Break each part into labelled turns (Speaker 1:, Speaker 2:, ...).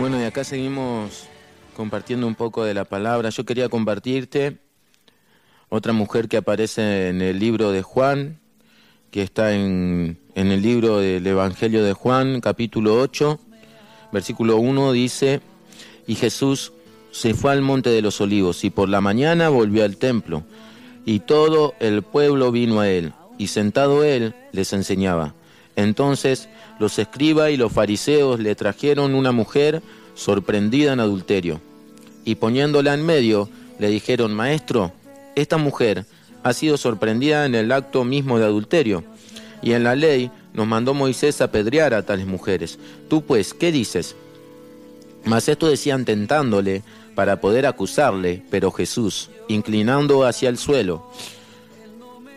Speaker 1: Bueno, y acá seguimos compartiendo un poco de la palabra. Yo quería compartirte otra mujer que aparece en el libro de Juan, que está en, en el libro del Evangelio de Juan, capítulo 8, versículo 1, dice, y Jesús se fue al monte de los olivos y por la mañana volvió al templo, y todo el pueblo vino a él, y sentado él les enseñaba. Entonces los escribas y los fariseos le trajeron una mujer sorprendida en adulterio, y poniéndola en medio, le dijeron, Maestro, esta mujer ha sido sorprendida en el acto mismo de adulterio, y en la ley nos mandó Moisés apedrear a tales mujeres. Tú pues, ¿qué dices? Mas esto decían tentándole para poder acusarle, pero Jesús, inclinando hacia el suelo,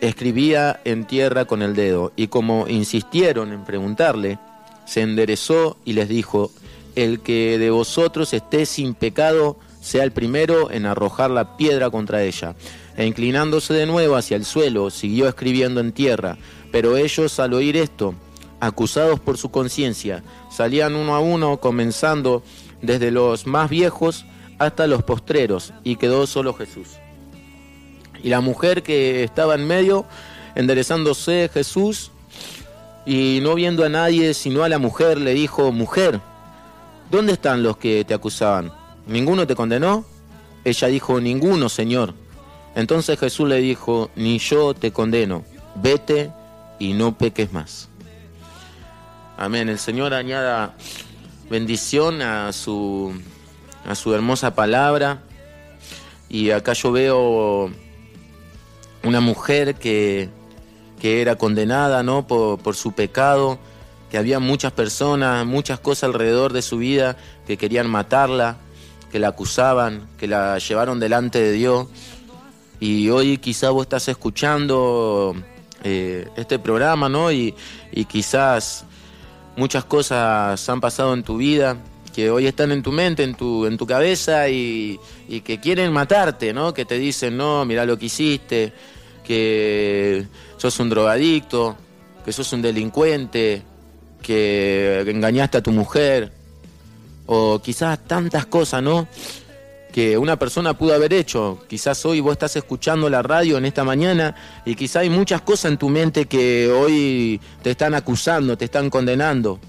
Speaker 1: escribía en tierra con el dedo, y como insistieron en preguntarle, se enderezó y les dijo, el que de vosotros esté sin pecado, sea el primero en arrojar la piedra contra ella. E inclinándose de nuevo hacia el suelo, siguió escribiendo en tierra. Pero ellos, al oír esto, acusados por su conciencia, salían uno a uno, comenzando desde los más viejos hasta los postreros, y quedó solo Jesús. Y la mujer que estaba en medio, enderezándose Jesús, y no viendo a nadie sino a la mujer, le dijo, mujer, ¿dónde están los que te acusaban? ¿Ninguno te condenó? Ella dijo, ninguno, Señor. Entonces Jesús le dijo, ni yo te condeno, vete y no peques más. Amén. El Señor añada bendición a su, a su hermosa palabra. Y acá yo veo una mujer que, que era condenada ¿no? por, por su pecado, que había muchas personas, muchas cosas alrededor de su vida que querían matarla, que la acusaban, que la llevaron delante de Dios. Y hoy quizás vos estás escuchando eh, este programa, ¿no? Y, y quizás muchas cosas han pasado en tu vida que hoy están en tu mente, en tu, en tu cabeza y, y que quieren matarte, ¿no? Que te dicen, no, mira lo que hiciste, que sos un drogadicto, que sos un delincuente, que engañaste a tu mujer, o quizás tantas cosas, ¿no? Que una persona pudo haber hecho. Quizás hoy vos estás escuchando la radio en esta mañana y quizás hay muchas cosas en tu mente que hoy te están acusando, te están condenando.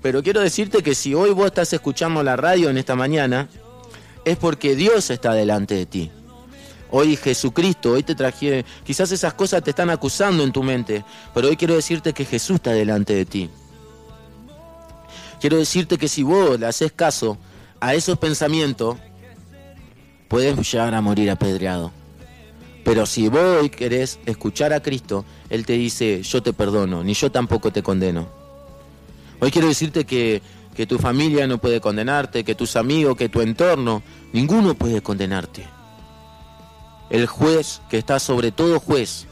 Speaker 1: Pero quiero decirte que si hoy vos estás escuchando la radio en esta mañana, es porque Dios está delante de ti. Hoy Jesucristo, hoy te traje, quizás esas cosas te están acusando en tu mente, pero hoy quiero decirte que Jesús está delante de ti. Quiero decirte que si vos le haces caso a esos pensamientos, puedes llegar a morir apedreado. Pero si vos hoy querés escuchar a Cristo, Él te dice, yo te perdono, ni yo tampoco te condeno. Hoy quiero decirte que, que tu familia no puede condenarte, que tus amigos, que tu entorno, ninguno puede condenarte. El juez que está sobre todo juez,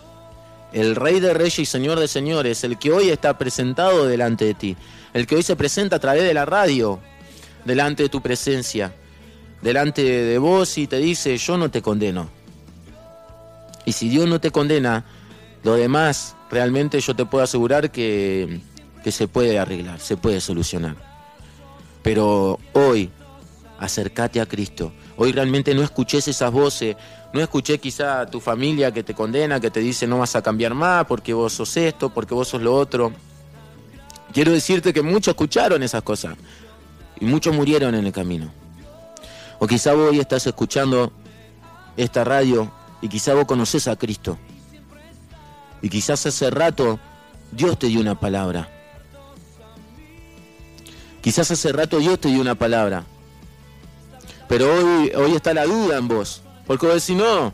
Speaker 1: el rey de reyes y señor de señores, el que hoy está presentado delante de ti, el que hoy se presenta a través de la radio, delante de tu presencia, delante de vos y te dice, yo no te condeno. Y si Dios no te condena, lo demás realmente yo te puedo asegurar que, que se puede arreglar, se puede solucionar. Pero hoy, acércate a Cristo. Hoy realmente no escuches esas voces, no escuché quizá a tu familia que te condena, que te dice no vas a cambiar más porque vos sos esto, porque vos sos lo otro. Quiero decirte que muchos escucharon esas cosas y muchos murieron en el camino. O quizá vos hoy estás escuchando esta radio y quizá vos conoces a Cristo. Y quizás hace rato Dios te dio una palabra. Quizás hace rato Dios te dio una palabra. Pero hoy, hoy está la duda en vos. Porque vos decís, no,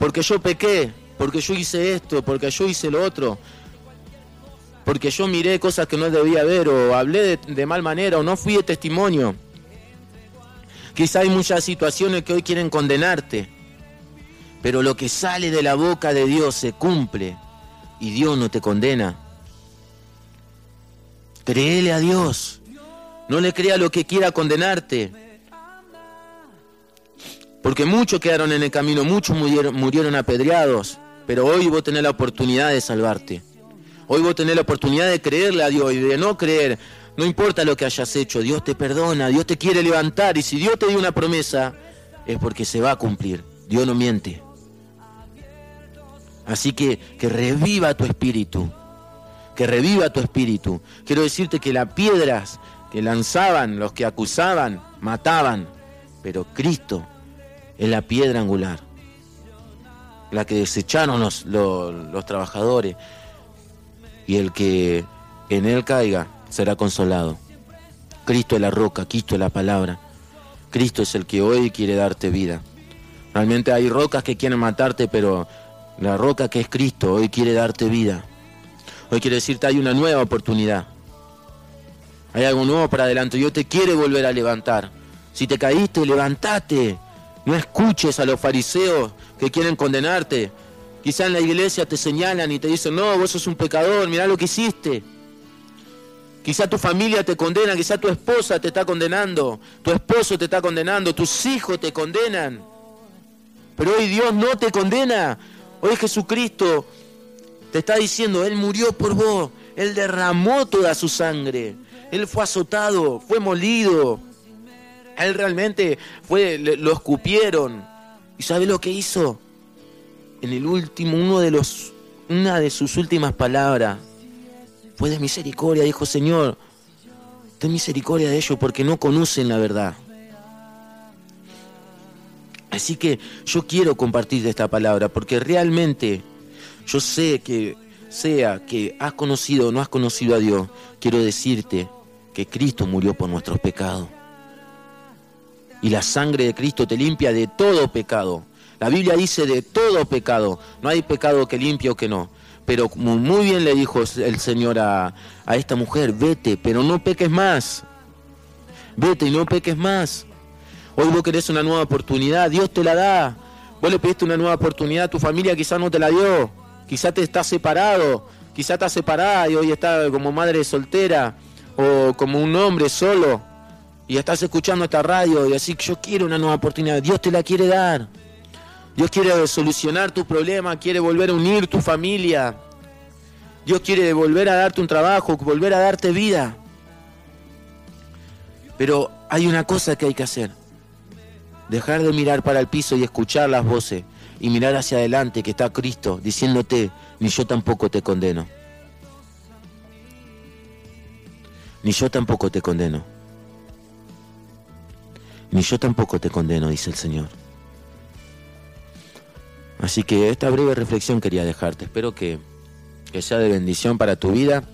Speaker 1: porque yo pequé, porque yo hice esto, porque yo hice lo otro, porque yo miré cosas que no debía ver, o hablé de, de mal manera, o no fui de testimonio. Quizá hay muchas situaciones que hoy quieren condenarte, pero lo que sale de la boca de Dios se cumple y Dios no te condena. Créele a Dios, no le crea lo que quiera condenarte. Porque muchos quedaron en el camino, muchos murieron, murieron apedreados, pero hoy vos tenés la oportunidad de salvarte. Hoy vos tenés la oportunidad de creerle a Dios y de no creer. No importa lo que hayas hecho, Dios te perdona, Dios te quiere levantar y si Dios te dio una promesa es porque se va a cumplir. Dios no miente. Así que que reviva tu espíritu, que reviva tu espíritu. Quiero decirte que las piedras que lanzaban, los que acusaban, mataban, pero Cristo es la piedra angular, la que desecharon los, los, trabajadores, y el que en él caiga será consolado. Cristo es la roca, Cristo es la palabra. Cristo es el que hoy quiere darte vida. Realmente hay rocas que quieren matarte, pero la roca que es Cristo hoy quiere darte vida. Hoy quiere decirte hay una nueva oportunidad. Hay algo nuevo para adelante. Dios te quiere volver a levantar. Si te caíste, levántate. No escuches a los fariseos que quieren condenarte. Quizá en la iglesia te señalan y te dicen, no, vos sos un pecador, mirá lo que hiciste. Quizá tu familia te condena, quizá tu esposa te está condenando, tu esposo te está condenando, tus hijos te condenan. Pero hoy Dios no te condena. Hoy Jesucristo te está diciendo, Él murió por vos, Él derramó toda su sangre, Él fue azotado, fue molido, Él realmente fue, lo escupieron. ¿Y sabe lo que hizo? En el último, uno de los, una de sus últimas palabras fue de misericordia, dijo Señor, ten misericordia de ellos porque no conocen la verdad. Así que yo quiero compartir esta palabra porque realmente yo sé que sea que has conocido o no has conocido a Dios, quiero decirte que Cristo murió por nuestros pecados. Y la sangre de Cristo te limpia de todo pecado. La Biblia dice de todo pecado. No hay pecado que limpie o que no. Pero muy bien le dijo el Señor a, a esta mujer, vete, pero no peques más. Vete y no peques más. Hoy vos querés una nueva oportunidad, Dios te la da. Vos le pediste una nueva oportunidad, tu familia quizás no te la dio, quizás te está separado, quizás está separada y hoy está como madre soltera o como un hombre solo y estás escuchando esta radio y así que yo quiero una nueva oportunidad, Dios te la quiere dar. Dios quiere solucionar tu problema, quiere volver a unir tu familia. Dios quiere volver a darte un trabajo, volver a darte vida. Pero hay una cosa que hay que hacer. Dejar de mirar para el piso y escuchar las voces y mirar hacia adelante que está Cristo diciéndote, ni yo tampoco te condeno. Ni yo tampoco te condeno. Ni yo tampoco te condeno, dice el Señor. Así que esta breve reflexión quería dejarte. Espero que, que sea de bendición para tu vida.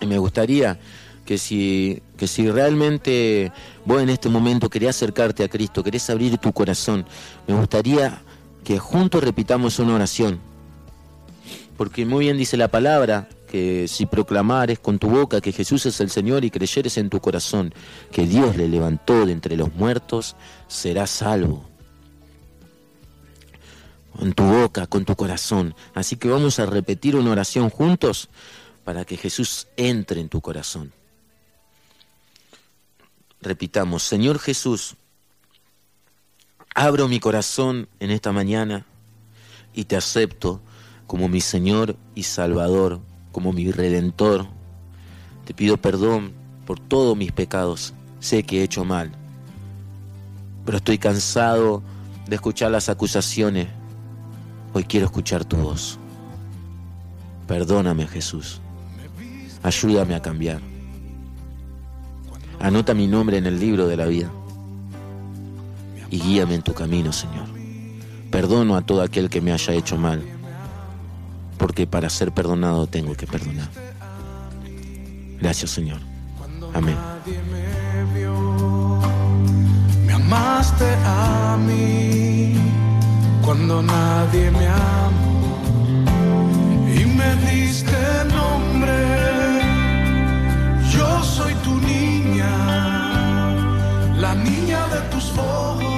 Speaker 1: Y me gustaría que si, que si realmente vos en este momento querés acercarte a Cristo, querés abrir tu corazón, me gustaría que juntos repitamos una oración. Porque muy bien dice la palabra que si proclamares con tu boca que Jesús es el Señor y creyeres en tu corazón que Dios le levantó de entre los muertos, serás salvo. Con tu boca, con tu corazón. Así que vamos a repetir una oración juntos para que Jesús entre en tu corazón. Repitamos, Señor Jesús, abro mi corazón en esta mañana y te acepto como mi Señor y Salvador, como mi Redentor. Te pido perdón por todos mis pecados. Sé que he hecho mal, pero estoy cansado de escuchar las acusaciones. Hoy quiero escuchar tu voz. Perdóname Jesús. Ayúdame a cambiar. Anota mi nombre en el libro de la vida y guíame en tu camino, Señor. Perdono a todo aquel que me haya hecho mal, porque para ser perdonado tengo que perdonar. Gracias, Señor. Amén.
Speaker 2: Me amaste a mí cuando nadie me amó y me diste nombre yo soy tu niña, la niña de tus ojos.